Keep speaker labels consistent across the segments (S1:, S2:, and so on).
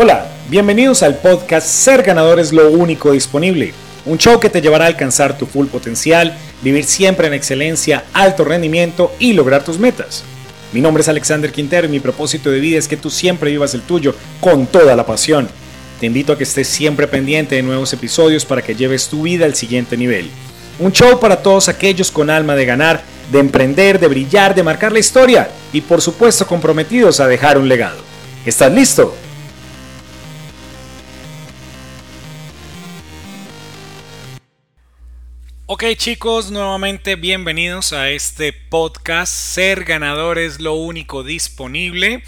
S1: Hola, bienvenidos al podcast Ser ganador es lo único disponible. Un show que te llevará a alcanzar tu full potencial, vivir siempre en excelencia, alto rendimiento y lograr tus metas. Mi nombre es Alexander Quintero y mi propósito de vida es que tú siempre vivas el tuyo con toda la pasión. Te invito a que estés siempre pendiente de nuevos episodios para que lleves tu vida al siguiente nivel. Un show para todos aquellos con alma de ganar, de emprender, de brillar, de marcar la historia y por supuesto comprometidos a dejar un legado. ¿Estás listo? Ok chicos, nuevamente bienvenidos a este podcast Ser ganador es lo único disponible.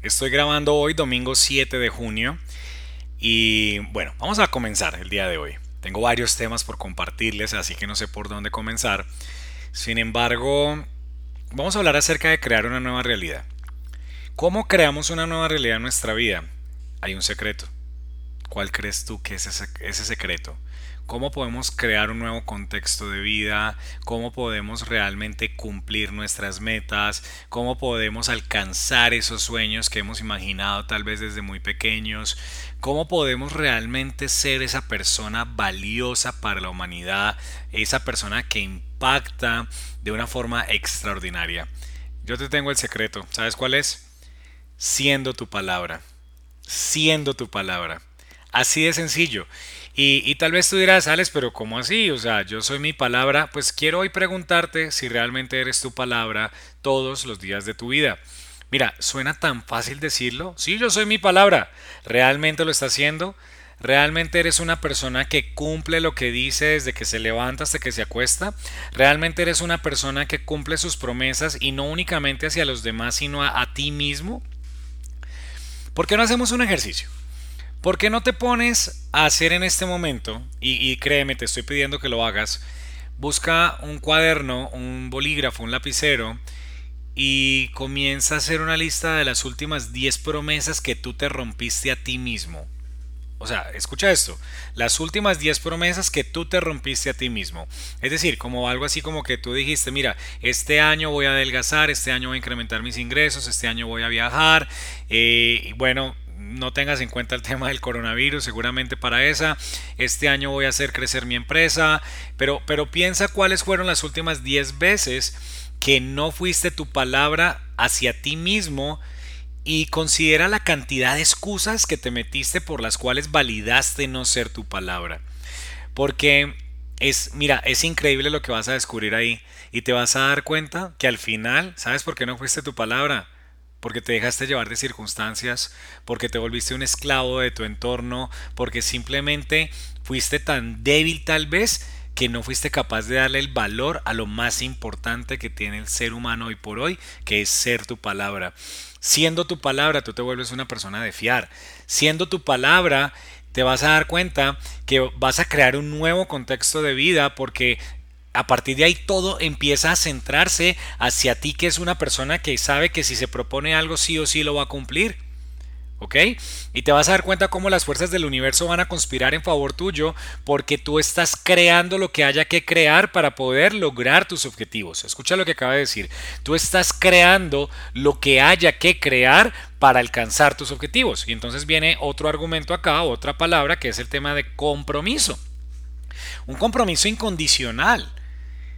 S1: Estoy grabando hoy domingo 7 de junio y bueno, vamos a comenzar el día de hoy. Tengo varios temas por compartirles, así que no sé por dónde comenzar. Sin embargo, vamos a hablar acerca de crear una nueva realidad. ¿Cómo creamos una nueva realidad en nuestra vida? Hay un secreto. ¿Cuál crees tú que es ese, ese secreto? Cómo podemos crear un nuevo contexto de vida, cómo podemos realmente cumplir nuestras metas, cómo podemos alcanzar esos sueños que hemos imaginado tal vez desde muy pequeños, cómo podemos realmente ser esa persona valiosa para la humanidad, esa persona que impacta de una forma extraordinaria. Yo te tengo el secreto, ¿sabes cuál es? Siendo tu palabra, siendo tu palabra. Así de sencillo. Y, tal vez tú dirás, Alex, pero ¿cómo así? O sea, yo soy mi palabra. Pues quiero hoy preguntarte si realmente eres tu palabra todos los días de tu vida. Mira, suena tan fácil decirlo. Sí, yo soy mi palabra. ¿Realmente lo está haciendo? ¿Realmente eres una persona que cumple lo que dice desde que se levanta hasta que se acuesta? ¿Realmente eres una persona que cumple sus promesas y no únicamente hacia los demás, sino a, a ti mismo? ¿Por qué no hacemos un ejercicio? ¿Por qué no te pones a hacer en este momento? Y, créeme, te estoy pidiendo que lo hagas. Busca un cuaderno, un bolígrafo, un lapicero y comienza a hacer una lista de las últimas 10 promesas que tú te rompiste a ti mismo. O sea, escucha esto, las últimas 10 promesas que tú te rompiste a ti mismo. Es decir, como algo así como que tú dijiste, mira, este año voy a adelgazar, este año voy a incrementar mis ingresos, este año voy a viajar, eh, bueno, no tengas en cuenta el tema del coronavirus, seguramente para esa. Este año voy a hacer crecer mi empresa, pero, pero piensa cuáles fueron las últimas 10 veces que no fuiste tu palabra hacia ti mismo y considera la cantidad de excusas que te metiste por las cuales validaste no ser tu palabra. Porque es, mira, es increíble lo que vas a descubrir ahí y te vas a dar cuenta que al final, ¿sabes por qué no fuiste tu palabra? Porque te dejaste llevar de circunstancias, porque te volviste un esclavo de tu entorno, porque simplemente fuiste tan débil tal vez que no fuiste capaz de darle el valor a lo más importante que tiene el ser humano hoy por hoy, que es ser tu palabra. Siendo tu palabra, tú te vuelves una persona de fiar. Siendo tu palabra, te vas a dar cuenta que vas a crear un nuevo contexto de vida porque a partir de ahí todo empieza a centrarse hacia ti que es una persona que sabe que si se propone algo sí o sí lo va a cumplir. ¿Ok? Y te vas a dar cuenta cómo las fuerzas del universo van a conspirar en favor tuyo porque tú estás creando lo que haya que crear para poder lograr tus objetivos. Escucha lo que acaba de decir. Tú estás creando lo que haya que crear para alcanzar tus objetivos. Y entonces viene otro argumento acá, otra palabra, que es el tema de compromiso. Un compromiso incondicional.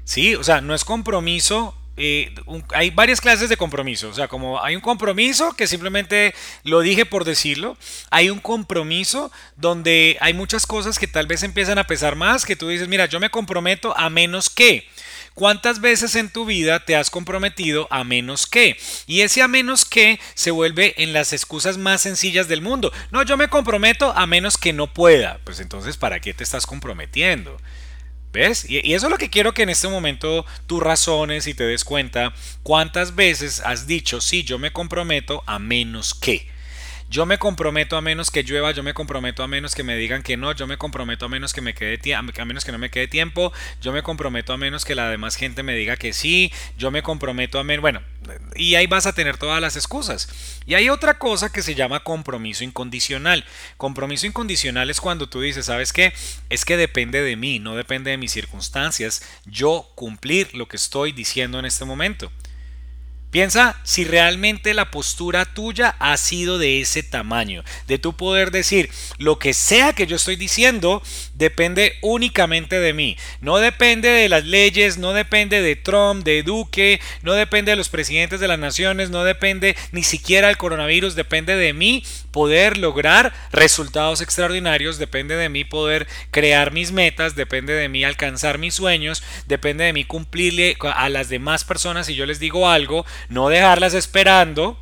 S1: Sí, o sea, no es compromiso. Eh, hay varias clases de compromiso. O sea, como hay un compromiso que simplemente lo dije por decirlo. Hay un compromiso donde hay muchas cosas que tal vez empiezan a pesar más. Que tú dices, mira, yo me comprometo a menos que. ¿Cuántas veces en tu vida te has comprometido a menos que? Y ese a menos que se vuelve en las excusas más sencillas del mundo. No, yo me comprometo a menos que no pueda. Pues entonces, ¿para qué te estás comprometiendo? ¿Ves? Y, eso es lo que quiero que en este momento tú razones y te des cuenta cuántas veces has dicho, sí, yo me comprometo a menos que. Yo me comprometo a menos que llueva, yo me comprometo a menos que me digan que no, yo me comprometo a menos que me quede a menos que no me quede tiempo, yo me comprometo a menos que la demás gente me diga que sí, yo me comprometo a menos, bueno, y ahí vas a tener todas las excusas. Y hay otra cosa que se llama compromiso incondicional. Compromiso incondicional es cuando tú dices, ¿sabes qué? Es que depende de mí, no depende de mis circunstancias, yo cumplir lo que estoy diciendo en este momento. Piensa si realmente la postura tuya ha sido de ese tamaño, de tu poder decir, lo que sea que yo estoy diciendo depende únicamente de mí. No depende de las leyes, no depende de Trump, de Duque, no depende de los presidentes de las naciones, no depende ni siquiera del coronavirus, depende de mí poder lograr resultados extraordinarios, depende de mí poder crear mis metas, depende de mí alcanzar mis sueños, depende de mí cumplirle a las demás personas si yo les digo algo no dejarlas esperando,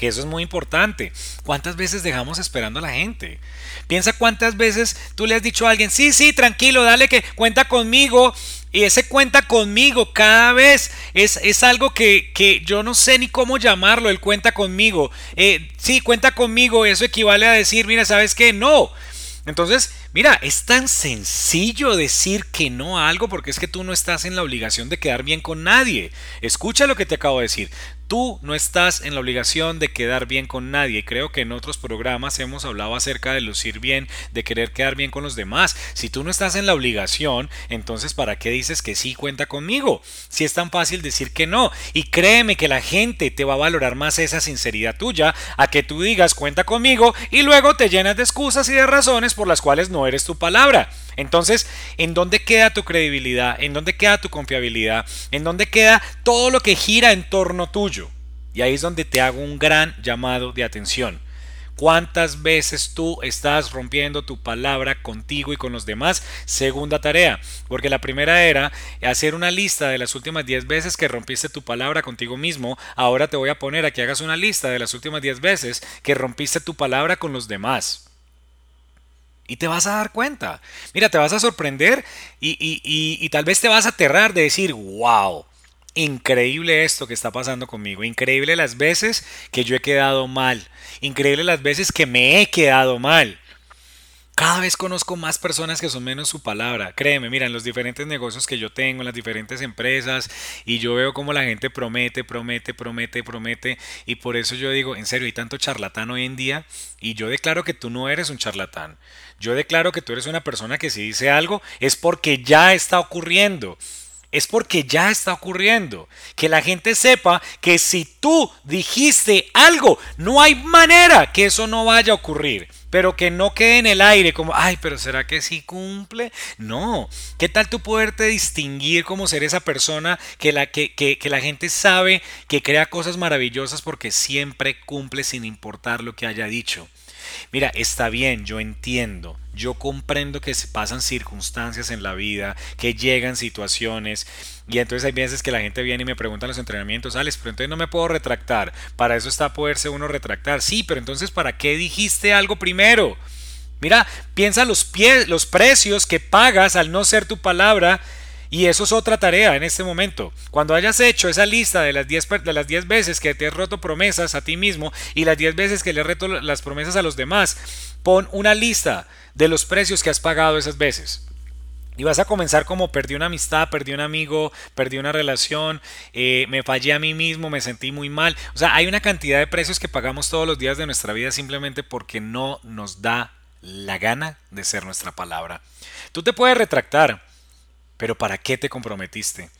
S1: que eso es muy importante. ¿Cuántas veces dejamos esperando a la gente? Piensa cuántas veces tú le has dicho a alguien, sí, sí, tranquilo, dale que cuenta conmigo. Y ese cuenta conmigo cada vez es, es algo que, que, yo no sé ni cómo llamarlo, el cuenta conmigo. Eh, sí, cuenta conmigo, eso equivale a decir, mira, ¿sabes qué? No. Entonces, mira, es tan sencillo decir que no a algo porque es que tú no estás en la obligación de quedar bien con nadie. Escucha lo que te acabo de decir. Tú no estás en la obligación de quedar bien con nadie. Creo que en otros programas hemos hablado acerca de lucir bien, de querer quedar bien con los demás. Si tú no estás en la obligación, entonces ¿para qué dices que sí cuenta conmigo? Si es tan fácil decir que no. Y créeme que la gente te va a valorar más esa sinceridad tuya a que tú digas cuenta conmigo y luego te llenas de excusas y de razones por las cuales no eres tu palabra. Entonces, ¿en dónde queda tu credibilidad? ¿En dónde queda tu confiabilidad? ¿En dónde queda todo lo que gira en torno tuyo? Y ahí es donde te hago un gran llamado de atención. ¿Cuántas veces tú estás rompiendo tu palabra contigo y con los demás? Segunda tarea, porque la primera era hacer una lista de las últimas 10 veces que rompiste tu palabra contigo mismo. Ahora te voy a poner a que hagas una lista de las últimas 10 veces que rompiste tu palabra con los demás. Y te vas a dar cuenta. Mira, te vas a sorprender y, y, y, y tal vez te vas a aterrar de decir, wow, Increíble esto que está pasando conmigo. Increíble las veces que yo he quedado mal. Increíble las veces que me he quedado mal. Cada vez conozco más personas que son menos su palabra. Créeme, mira, en los diferentes negocios que yo tengo, en las diferentes empresas, y yo veo cómo la gente promete, promete, promete, promete. Y por eso yo digo, en serio, hay tanto charlatán hoy en día. Y yo declaro que tú no eres un charlatán. Yo declaro que tú eres una persona que si dice algo es porque ya está ocurriendo es porque ya está ocurriendo. Que la gente sepa que si tú dijiste algo, no hay manera que eso no vaya a ocurrir. Pero que no quede en el aire como, ay, pero ¿será que sí cumple? No. ¿Qué tal tú poderte distinguir como ser esa persona que la, que, que, que la gente sabe que crea cosas maravillosas porque siempre cumple sin importar lo que haya dicho? Mira, está bien, yo entiendo, yo comprendo que se pasan circunstancias en la vida, que llegan situaciones, y entonces hay veces que la gente viene y me pregunta en los entrenamientos, Alex, pero entonces no me puedo retractar, para eso está poderse uno retractar, sí, pero entonces ¿para qué dijiste algo primero? Mira, piensa los, pie, los precios que pagas al no ser tu palabra y eso es otra tarea en este momento. Cuando hayas hecho esa lista de las 10 de las veces que te has roto promesas a ti mismo y las 10 veces que le roto las promesas a los demás, pon una lista de los precios que has pagado esas veces. Y vas a comenzar como perdí una amistad, perdí un amigo, perdí una relación, eh, me fallé a mí mismo, me sentí muy mal. O sea, hay una cantidad de precios que pagamos todos los días de nuestra vida simplemente porque no nos da la gana de ser nuestra palabra. Tú te puedes retractar, pero ¿para qué te comprometiste?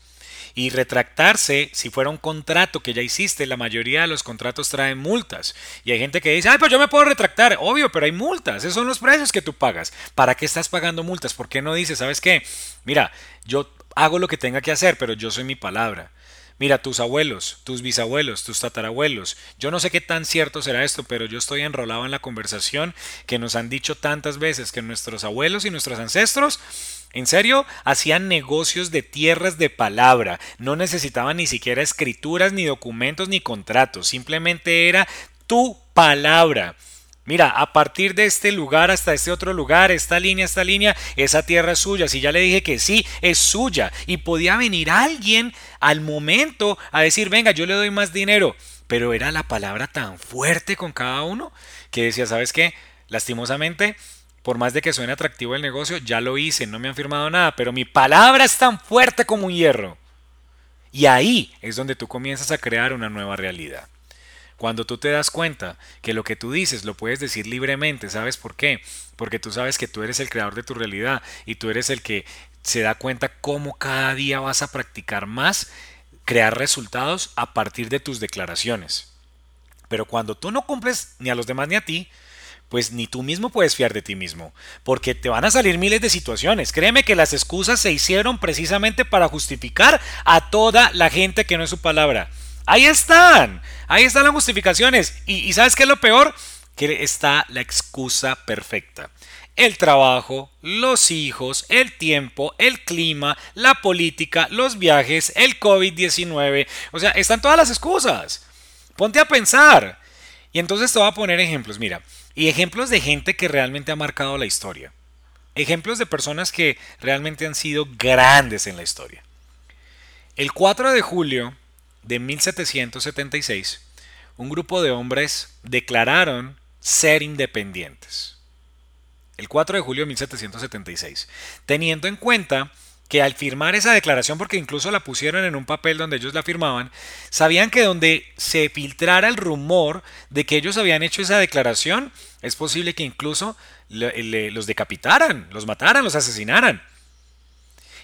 S1: Y retractarse, si fuera un contrato que ya hiciste, la mayoría de los contratos traen multas. Y hay gente que dice, ay, pues yo me puedo retractar. Obvio, pero hay multas. Esos son los precios que tú pagas. ¿Para qué estás pagando multas? ¿Por qué no dices, sabes qué? Mira, yo hago lo que tenga que hacer, pero yo soy mi palabra. Mira, tus abuelos, tus bisabuelos, tus tatarabuelos. Yo no sé qué tan cierto será esto, pero yo estoy enrolado en la conversación que nos han dicho tantas veces que nuestros abuelos y nuestros ancestros en serio, hacían negocios de tierras de palabra, no necesitaban ni siquiera escrituras, ni documentos, ni contratos, simplemente era tu palabra. Mira, a partir de este lugar hasta este otro lugar, esta línea, esta línea, esa tierra es suya. Si ya le dije que sí, es suya. Y podía venir alguien al momento a decir, venga, yo le doy más dinero. Pero era la palabra tan fuerte con cada uno que decía, ¿sabes qué? Lastimosamente, por más de que suene atractivo el negocio, ya lo hice, no me han firmado nada, pero mi palabra es tan fuerte como un hierro. Y ahí es donde tú comienzas a crear una nueva realidad. Cuando tú te das cuenta que lo que tú dices lo puedes decir libremente, ¿sabes por qué? Porque tú sabes que tú eres el creador de tu realidad y tú eres el que se da cuenta cómo cada día vas a practicar más crear resultados a partir de tus declaraciones. Pero cuando tú no cumples ni a los demás ni a ti, pues ni tú mismo puedes fiar de ti mismo, porque te van a salir miles de situaciones. Créeme que las excusas se hicieron precisamente para justificar a toda la gente que no es su palabra. Ahí están, ahí están las justificaciones. Y, ¿sabes qué es lo peor? Que está la excusa perfecta. El trabajo, los hijos, el tiempo, el clima, la política, los viajes, el COVID-19. O sea, están todas las excusas. Ponte a pensar. Y entonces te voy a poner ejemplos. Mira, y ejemplos de gente que realmente ha marcado la historia. Ejemplos de personas que realmente han sido grandes en la historia. El 4 de julio de 1776, un grupo de hombres declararon ser independientes. El 4 de julio de 1776, teniendo en cuenta que al firmar esa declaración, porque incluso la pusieron en un papel donde ellos la firmaban, sabían que donde se filtrara el rumor de que ellos habían hecho esa declaración, es posible que incluso los decapitaran, los mataran, los asesinaran.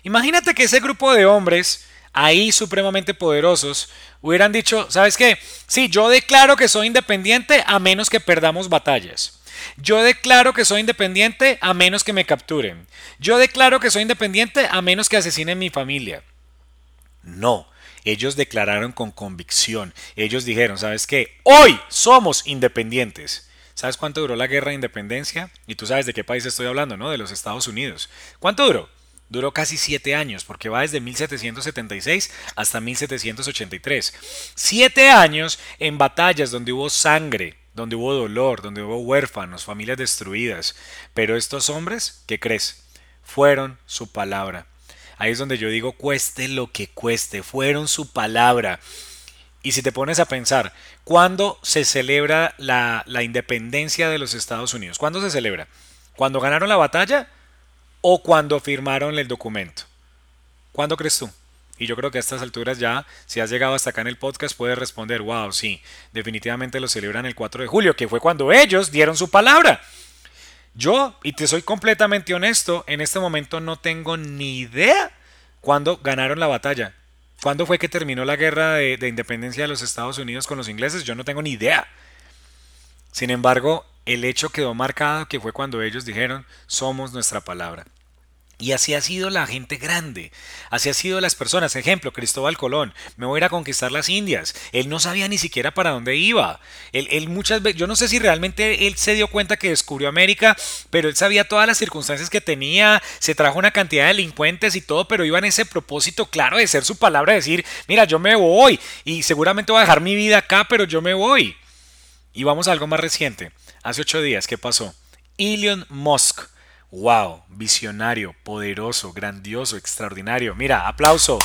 S1: Imagínate que ese grupo de hombres, ahí supremamente poderosos, hubieran dicho, ¿sabes qué? Sí, yo declaro que soy independiente a menos que perdamos batallas. Yo declaro que soy independiente a menos que me capturen. Yo declaro que soy independiente a menos que asesinen mi familia. No, ellos declararon con convicción. Ellos dijeron, ¿sabes qué? Hoy somos independientes. ¿Sabes cuánto duró la guerra de independencia? Y tú sabes de qué país estoy hablando, ¿no? De los Estados Unidos. ¿Cuánto duró? Duró casi siete años, porque va desde 1776 hasta 1783. Siete años en batallas donde hubo sangre, donde hubo dolor, donde hubo huérfanos, familias destruidas. Pero estos hombres, ¿qué crees? Fueron su palabra. Ahí es donde yo digo, cueste lo que cueste, fueron su palabra. Y si te pones a pensar, ¿cuándo se celebra la, la independencia de los Estados Unidos? ¿Cuándo se celebra? ¿Cuando ganaron la batalla o cuando firmaron el documento? ¿Cuándo crees tú? Y yo creo que a estas alturas ya, si has llegado hasta acá en el podcast, puedes responder, wow, sí, definitivamente lo celebran el 4 de julio, que fue cuando ellos dieron su palabra. Yo, y te soy completamente honesto, en este momento no tengo ni idea cuándo ganaron la batalla. ¿Cuándo fue que terminó la guerra de, de independencia de los Estados Unidos con los ingleses? Yo no tengo ni idea. Sin embargo, el hecho quedó marcado que fue cuando ellos dijeron, somos nuestra palabra. Y así ha sido la gente grande, así ha sido las personas. Ejemplo, Cristóbal Colón, me voy a ir a conquistar las Indias. Él no sabía ni siquiera para dónde iba. Él, muchas veces, yo no sé si realmente él se dio cuenta que descubrió América, pero él sabía todas las circunstancias que tenía, se trajo una cantidad de delincuentes y todo, pero iba en ese propósito claro de ser su palabra, de decir, mira, yo me voy y seguramente voy a dejar mi vida acá, pero yo me voy. Y vamos a algo más reciente. Hace ocho días, ¿qué pasó? Elon Musk Wow, visionario, poderoso, grandioso, extraordinario. Mira, aplauso.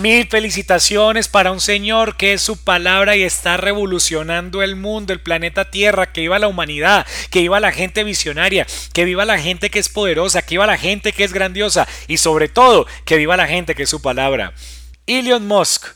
S1: Mil felicitaciones para un señor que es su palabra y está revolucionando el mundo, el planeta Tierra, que viva la humanidad, que viva la gente visionaria, que viva la gente que es poderosa, que viva la gente que es grandiosa y sobre todo que viva la gente que es su palabra. Elon Musk,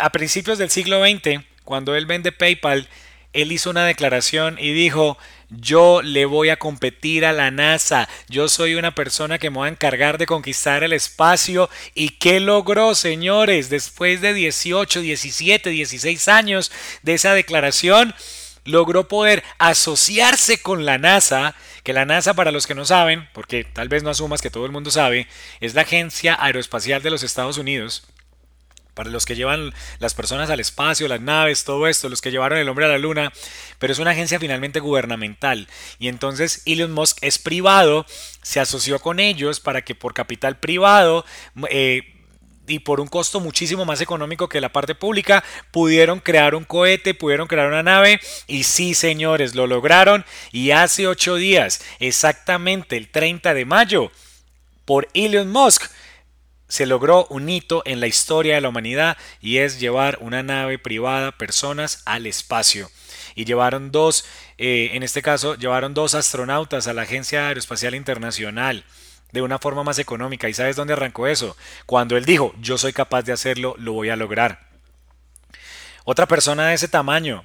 S1: a principios del siglo XX, cuando él vende PayPal, él hizo una declaración y dijo, yo le voy a competir a la NASA. Yo soy una persona que me voy a encargar de conquistar el espacio. ¿Y qué logró, señores? Después de 18, 17, 16 años de esa declaración, logró poder asociarse con la NASA, que la NASA, para los que no saben, porque tal vez no asumas que todo el mundo sabe, es la Agencia Aeroespacial de los Estados Unidos para los que llevan las personas al espacio, las naves, todo esto, los que llevaron el hombre a la luna, pero es una agencia finalmente gubernamental. Y entonces Elon Musk es privado, se asoció con ellos para que por capital privado eh, y por un costo muchísimo más económico que la parte pública, pudieron crear un cohete, pudieron crear una nave y sí, señores, lo lograron y hace ocho días, exactamente el 30 de mayo, por Elon Musk, se logró un hito en la historia de la humanidad y es llevar una nave privada, personas al espacio. Y llevaron dos, eh, en este caso, llevaron dos astronautas a la Agencia Aeroespacial Internacional de una forma más económica. ¿Y sabes dónde arrancó eso? Cuando él dijo, yo soy capaz de hacerlo, lo voy a lograr. Otra persona de ese tamaño,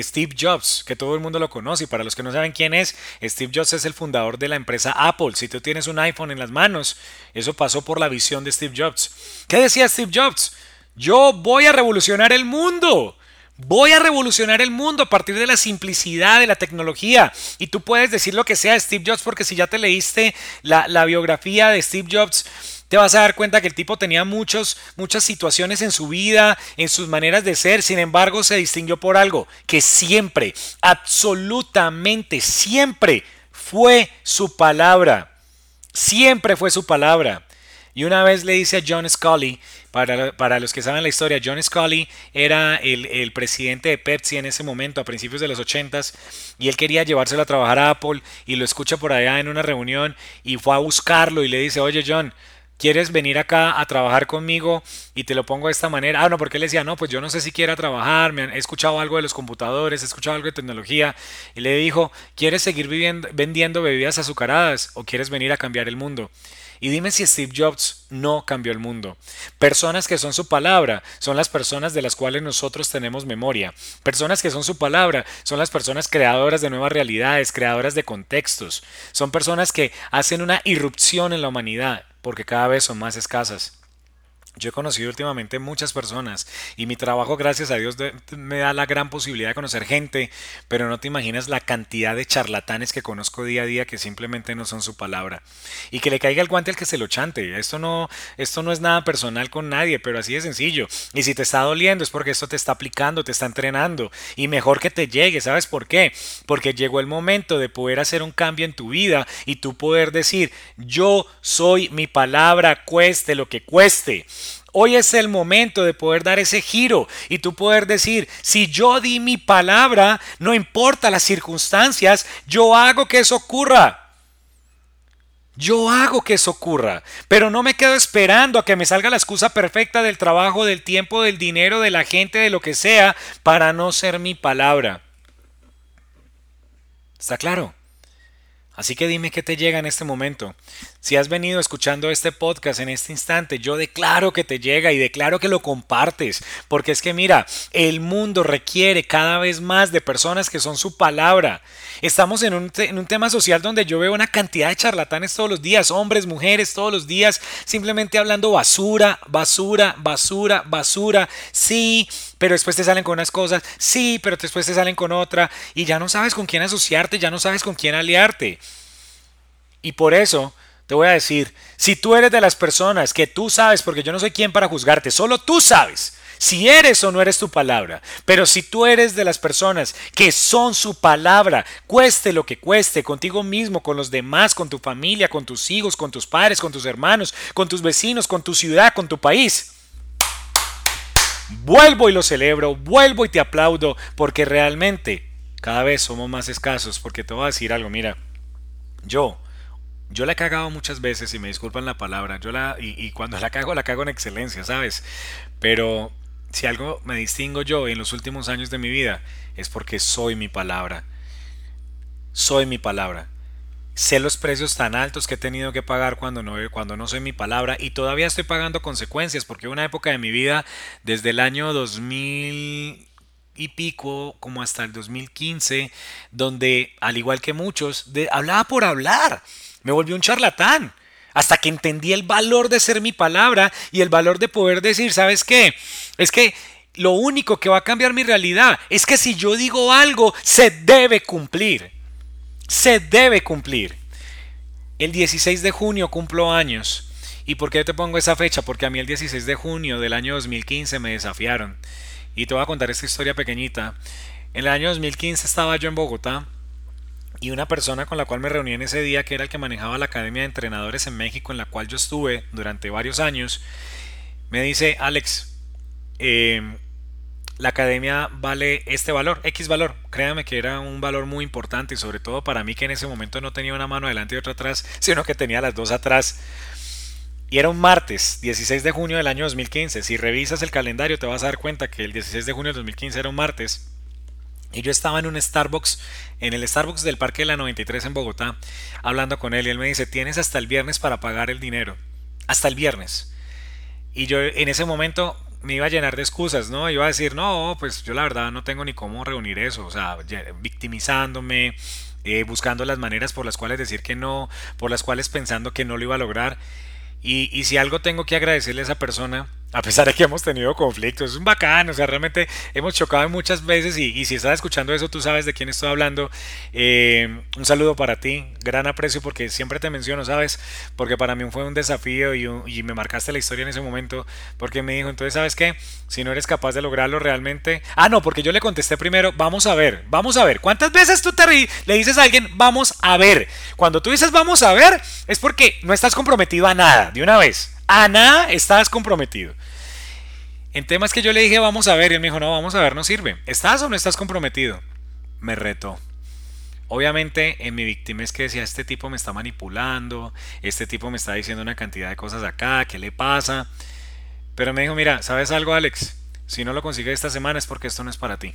S1: Steve Jobs, que todo el mundo lo conoce. Y para los que no saben quién es, Steve Jobs es el fundador de la empresa Apple. Si tú tienes un iPhone en las manos, eso pasó por la visión de Steve Jobs. ¿Qué decía Steve Jobs? Yo voy a revolucionar el mundo. Voy a revolucionar el mundo a partir de la simplicidad de la tecnología. Y tú puedes decir lo que sea de Steve Jobs porque si ya te leíste la, la biografía de Steve Jobs, te vas a dar cuenta que el tipo tenía muchos, muchas situaciones en su vida, en sus maneras de ser, sin embargo se distinguió por algo, que siempre, absolutamente siempre fue su palabra. Siempre fue su palabra. Y una vez le dice a John Scully, para, los que saben la historia, John Scully era el, presidente de Pepsi en ese momento, a principios de los 80 y él quería llevárselo a trabajar a Apple y lo escucha por allá en una reunión y fue a buscarlo y le dice, oye John, ¿quieres venir acá a trabajar conmigo? Y te lo pongo de esta manera. Ah, no, porque él decía, no, pues yo no sé si quiera trabajar, me han, he escuchado algo de los computadores, he escuchado algo de tecnología. Y le dijo, ¿quieres seguir viviendo, vendiendo bebidas azucaradas o quieres venir a cambiar el mundo? Y dime si Steve Jobs no cambió el mundo. Personas que son su palabra son las personas de las cuales nosotros tenemos memoria. Personas que son su palabra son las personas creadoras de nuevas realidades, creadoras de contextos. Son personas que hacen una irrupción en la humanidad porque cada vez son más escasas. Yo he conocido últimamente muchas personas y mi trabajo, gracias a Dios, me da la gran posibilidad de conocer gente, pero no te imaginas la cantidad de charlatanes que conozco día a día que simplemente no son su palabra. Y que le caiga el guante al que se lo chante. Esto no, esto no es nada personal con nadie, pero así de sencillo. Y si te está doliendo es porque esto te está aplicando, te está entrenando. Y mejor que te llegue, ¿sabes por qué? Porque llegó el momento de poder hacer un cambio en tu vida y tú poder decir, yo soy mi palabra, cueste lo que cueste. Hoy es el momento de poder dar ese giro y tú poder decir, si yo di mi palabra, no importa las circunstancias, yo hago que eso ocurra. Yo hago que eso ocurra, pero no me quedo esperando a que me salga la excusa perfecta del trabajo, del tiempo, del dinero, de la gente, de lo que sea, para no ser mi palabra. ¿Está claro? Así que dime qué te llega en este momento. Si has venido escuchando este podcast en este instante, yo declaro que te llega y declaro que lo compartes, porque es que mira, el mundo requiere cada vez más de personas que son su palabra. Estamos en un, tema social donde yo veo una cantidad de charlatanes todos los días, hombres, mujeres, todos los días, simplemente hablando basura, basura, basura, basura. Sí, pero después te salen con unas cosas, sí, pero después te salen con otra, y ya no sabes con quién asociarte, ya no sabes con quién aliarte. Y por eso te voy a decir, si tú eres de las personas que tú sabes, porque yo no soy quien para juzgarte, solo tú sabes si eres o no eres tu palabra. Pero si tú eres de las personas que son su palabra, cueste lo que cueste, contigo mismo, con los demás, con tu familia, con tus hijos, con tus padres, con tus hermanos, con tus vecinos, con tu ciudad, con tu país. Vuelvo y lo celebro, vuelvo y te aplaudo, porque realmente cada vez somos más escasos, porque te voy a decir algo, mira, yo yo la he cagado muchas veces y me disculpan la palabra. Yo la, y, cuando la cago, la cago en excelencia, ¿sabes? Pero si algo me distingo yo en los últimos años de mi vida es porque soy mi palabra. Soy mi palabra. Sé los precios tan altos que he tenido que pagar cuando no, cuando no soy mi palabra y todavía estoy pagando consecuencias porque una época de mi vida desde el año 2000 y pico como hasta el 2015 donde al igual que muchos hablaba por hablar me volví un charlatán. Hasta que entendí el valor de ser mi palabra y el valor de poder decir, ¿sabes qué? Es que lo único que va a cambiar mi realidad es que si yo digo algo, se debe cumplir. Se debe cumplir. El 16 de junio cumplo años. ¿Y por qué te pongo esa fecha? Porque a mí el 16 de junio del año 2015 me desafiaron. Y te voy a contar esta historia pequeñita. En el año 2015 estaba yo en Bogotá y una persona con la cual me reuní en ese día, que era el que manejaba la Academia de Entrenadores en México, en la cual yo estuve durante varios años, me dice, Alex, em, la academia vale este valor, X valor. Créame que era un valor muy importante sobre todo para mí que en ese momento no tenía una mano adelante y otra atrás, sino que tenía las dos atrás. Y era un martes, 16 de junio del año 2015. Si revisas el calendario te vas a dar cuenta que el 16 de junio del 2015 era un martes. Y yo estaba en un Starbucks, en el Starbucks del Parque de la 93 en Bogotá, hablando con él y él me dice, tienes hasta el viernes para pagar el dinero. Hasta el viernes. Y yo en ese momento me iba a llenar de excusas, ¿no? Iba a decir, no, pues yo la verdad no tengo ni cómo reunir eso, o sea, victimizándome, eh, buscando las maneras por las cuales decir que no, por las cuales pensando que no lo iba a lograr. Y, y si algo tengo que agradecerle a esa persona, a pesar de que hemos tenido conflictos, es un bacán, o sea, realmente hemos chocado muchas veces y, si estás escuchando eso, tú sabes de quién estoy hablando. Eh, un saludo para ti, gran aprecio porque siempre te menciono, ¿sabes? Porque para mí fue un desafío y, me marcaste la historia en ese momento porque me dijo, entonces, ¿sabes qué? Si no eres capaz de lograrlo realmente... Ah, no, porque yo le contesté primero, vamos a ver, vamos a ver. ¿Cuántas veces tú te le dices a alguien, vamos a ver? Cuando tú dices, vamos a ver, es porque no estás comprometido a nada, de una vez. A nada estás comprometido. En temas que yo le dije, vamos a ver, y él me dijo, no, vamos a ver, no sirve. ¿Estás o no estás comprometido? Me retó. Obviamente en mi víctima es que decía, este tipo me está manipulando, este tipo me está diciendo una cantidad de cosas acá, ¿qué le pasa? Pero me dijo, mira, ¿sabes algo Alex? Si no lo consigues esta semana es porque esto no es para ti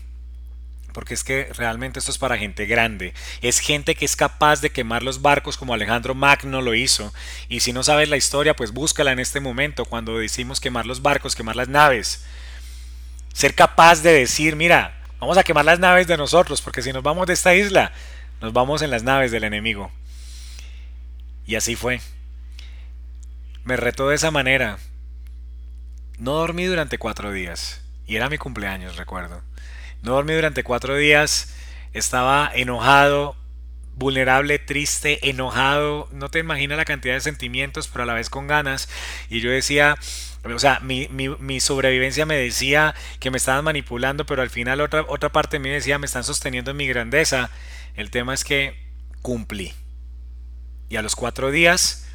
S1: porque es que realmente esto es para gente grande. Es gente que es capaz de quemar los barcos como Alejandro Magno lo hizo. Y si no sabes la historia, pues búscala en este momento, cuando decimos quemar los barcos, quemar las naves. Ser capaz de decir, mira, vamos a quemar las naves de nosotros, porque si nos vamos de esta isla, nos vamos en las naves del enemigo. Y así fue. Me retó de esa manera. No dormí durante cuatro días. Y era mi cumpleaños, recuerdo. No dormí durante cuatro días, estaba enojado, vulnerable, triste, enojado, no te imaginas la cantidad de sentimientos, pero a la vez con ganas. Y yo decía, o sea, mi, mi, sobrevivencia me decía que me estaban manipulando, pero al final otra, otra parte de mí decía, me están sosteniendo en mi grandeza. El tema es que cumplí. Y a los cuatro días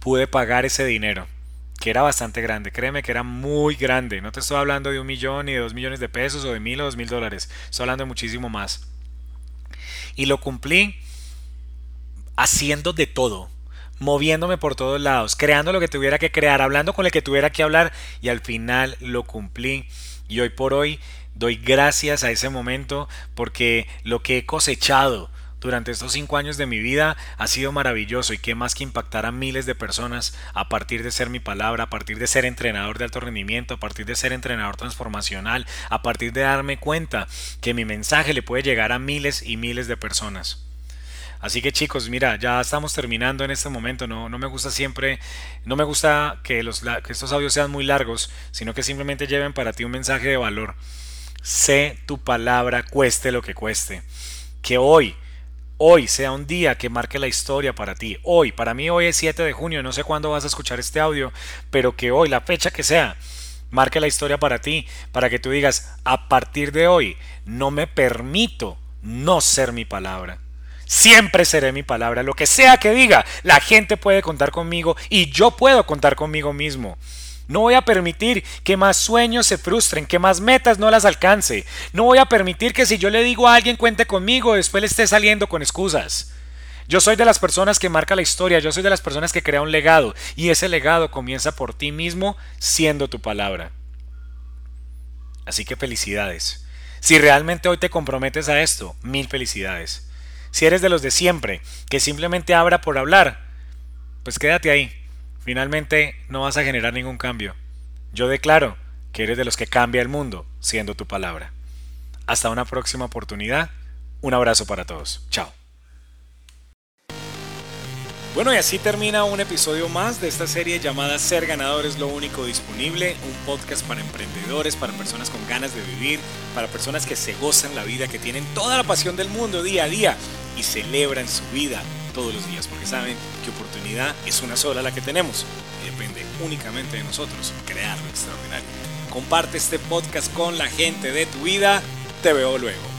S1: pude pagar ese dinero que era bastante grande, créeme que era muy grande, no te estoy hablando de un millón ni de dos millones de pesos o de mil o dos mil dólares, estoy hablando de muchísimo más. Y lo cumplí haciendo de todo, moviéndome por todos lados, creando lo que tuviera que crear, hablando con el que tuviera que hablar y al final lo cumplí. Y hoy por hoy doy gracias a ese momento porque lo que he cosechado, durante estos cinco años de mi vida ha sido maravilloso y qué más que impactar a miles de personas a partir de ser mi palabra, a partir de ser entrenador de alto rendimiento, a partir de ser entrenador transformacional, a partir de darme cuenta que mi mensaje le puede llegar a miles y miles de personas. Así que chicos, mira, ya estamos terminando en este momento. No, no me gusta siempre, no me gusta que, los, que estos audios sean muy largos, sino que simplemente lleven para ti un mensaje de valor. Sé tu palabra, cueste lo que cueste. Que hoy hoy sea un día que marque la historia para ti. Hoy, para mí hoy es 7 de junio, no sé cuándo vas a escuchar este audio, pero que hoy, la fecha que sea, marque la historia para ti, para que tú digas, a partir de hoy, no me permito no ser mi palabra. Siempre seré mi palabra. Lo que sea que diga, la gente puede contar conmigo y yo puedo contar conmigo mismo. No voy a permitir que más sueños se frustren, que más metas no las alcance. No voy a permitir que si yo le digo a alguien cuente conmigo, después le esté saliendo con excusas. Yo soy de las personas que marca la historia, yo soy de las personas que crea un legado y ese legado comienza por ti mismo siendo tu palabra. Así que felicidades. Si realmente hoy te comprometes a esto, mil felicidades. Si eres de los de siempre, que simplemente abra por hablar, pues quédate ahí finalmente no vas a generar ningún cambio. Yo declaro que eres de los que cambia el mundo siendo tu palabra. Hasta una próxima oportunidad. Un abrazo para todos. Chao. Bueno, y así termina un episodio más de esta serie llamada Ser Ganador es lo único disponible, un podcast para emprendedores, para personas con ganas de vivir, para personas que se gozan la vida, que tienen toda la pasión del mundo día a día y celebran su vida todos los días, porque saben que oportunidad es una sola la que tenemos y depende únicamente de nosotros crear lo extraordinario. Comparte este podcast con la gente de tu vida. Te veo luego.